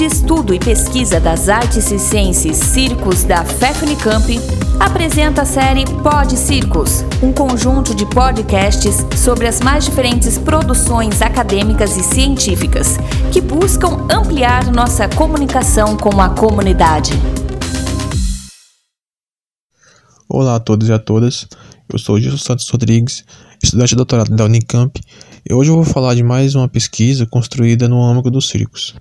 de Estudo e Pesquisa das Artes Circenses Circos da FEFNICAMP, apresenta a série Pod Circos, um conjunto de podcasts sobre as mais diferentes produções acadêmicas e científicas que buscam ampliar nossa comunicação com a comunidade. Olá a todos e a todas, eu sou Gilson Santos Rodrigues, estudante de doutorado da Unicamp, e hoje eu vou falar de mais uma pesquisa construída no âmbito dos circos.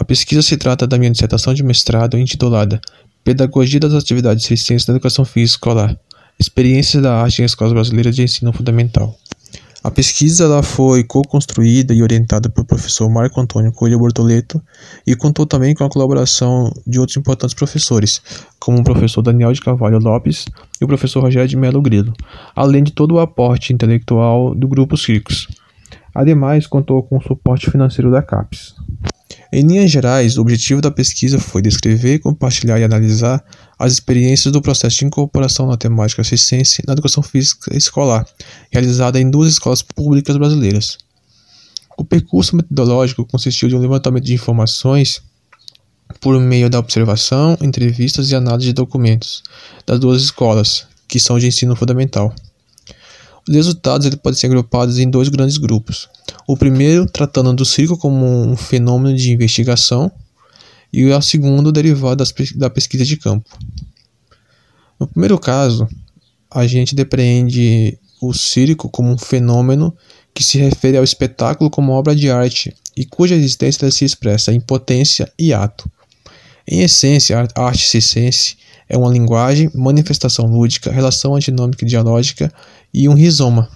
A pesquisa se trata da minha dissertação de mestrado intitulada Pedagogia das Atividades Circenses da Educação Física Escolar Experiências da Arte em Escolas Brasileiras de Ensino Fundamental. A pesquisa ela foi co-construída e orientada pelo professor Marco Antônio Coelho Bortoleto e contou também com a colaboração de outros importantes professores, como o professor Daniel de Carvalho Lopes e o professor Rogério de Melo Grilo, além de todo o aporte intelectual do Grupo Circos. Ademais, contou com o suporte financeiro da CAPES. Em linhas gerais, o objetivo da pesquisa foi descrever, compartilhar e analisar as experiências do processo de incorporação na temática circense na educação física escolar, realizada em duas escolas públicas brasileiras. O percurso metodológico consistiu de um levantamento de informações por meio da observação, entrevistas e análise de documentos das duas escolas, que são de ensino fundamental. Os resultados podem ser agrupados em dois grandes grupos. O primeiro, tratando do circo como um fenômeno de investigação, e o segundo, derivado da pesquisa de campo. No primeiro caso, a gente depreende o circo como um fenômeno que se refere ao espetáculo como obra de arte e cuja existência se expressa em potência e ato. Em essência, a arte circense é uma linguagem, manifestação lúdica, relação antinômica e dialógica e um rizoma.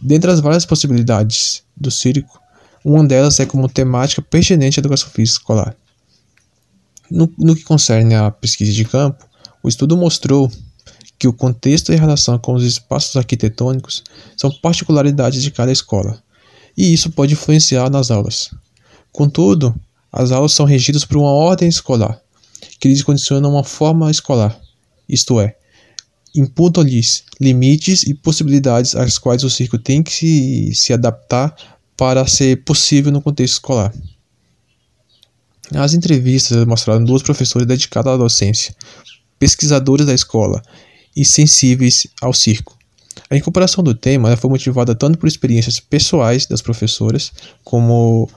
Dentre as várias possibilidades do circo, uma delas é como temática pertinente à educação física escolar. No, no que concerne à pesquisa de campo, o estudo mostrou que o contexto e a relação com os espaços arquitetônicos são particularidades de cada escola, e isso pode influenciar nas aulas. Contudo, as aulas são regidas por uma ordem escolar, que lhes condiciona uma forma escolar, isto é, imputam-lhes limites e possibilidades às quais o circo tem que se, se adaptar para ser possível no contexto escolar. As entrevistas mostraram duas professoras dedicadas à docência, pesquisadores da escola e sensíveis ao circo. A incorporação do tema foi motivada tanto por experiências pessoais das professoras, como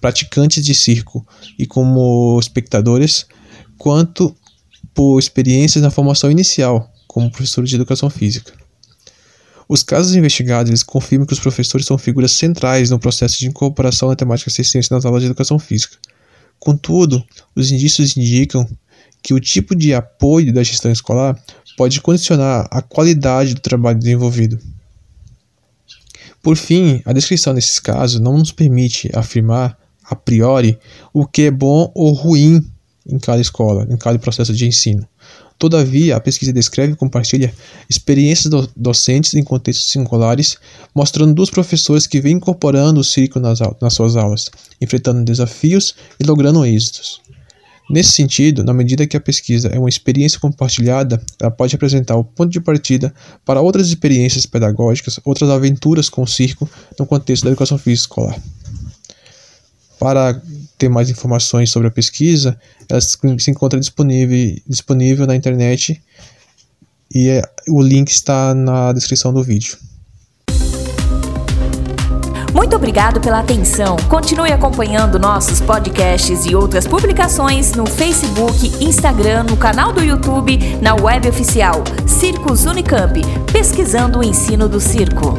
praticantes de circo e como espectadores, quanto por experiências na formação inicial, como professores de educação física. Os casos investigados confirmam que os professores são figuras centrais no processo de incorporação da temática assistência nas aulas de educação física. Contudo, os indícios indicam que o tipo de apoio da gestão escolar pode condicionar a qualidade do trabalho desenvolvido. Por fim, a descrição desses casos não nos permite afirmar a priori o que é bom ou ruim em cada escola, em cada processo de ensino. Todavia, a pesquisa descreve e compartilha experiências do docentes em contextos singulares, mostrando duas professores que vêm incorporando o circo nas, nas suas aulas, enfrentando desafios e logrando êxitos. Nesse sentido, na medida que a pesquisa é uma experiência compartilhada, ela pode apresentar o ponto de partida para outras experiências pedagógicas, outras aventuras com o circo no contexto da educação física escolar. Para ter mais informações sobre a pesquisa, ela se encontra disponível, disponível na internet e é, o link está na descrição do vídeo. Muito obrigado pela atenção. Continue acompanhando nossos podcasts e outras publicações no Facebook, Instagram, no canal do YouTube, na web oficial Circos Unicamp, pesquisando o ensino do circo.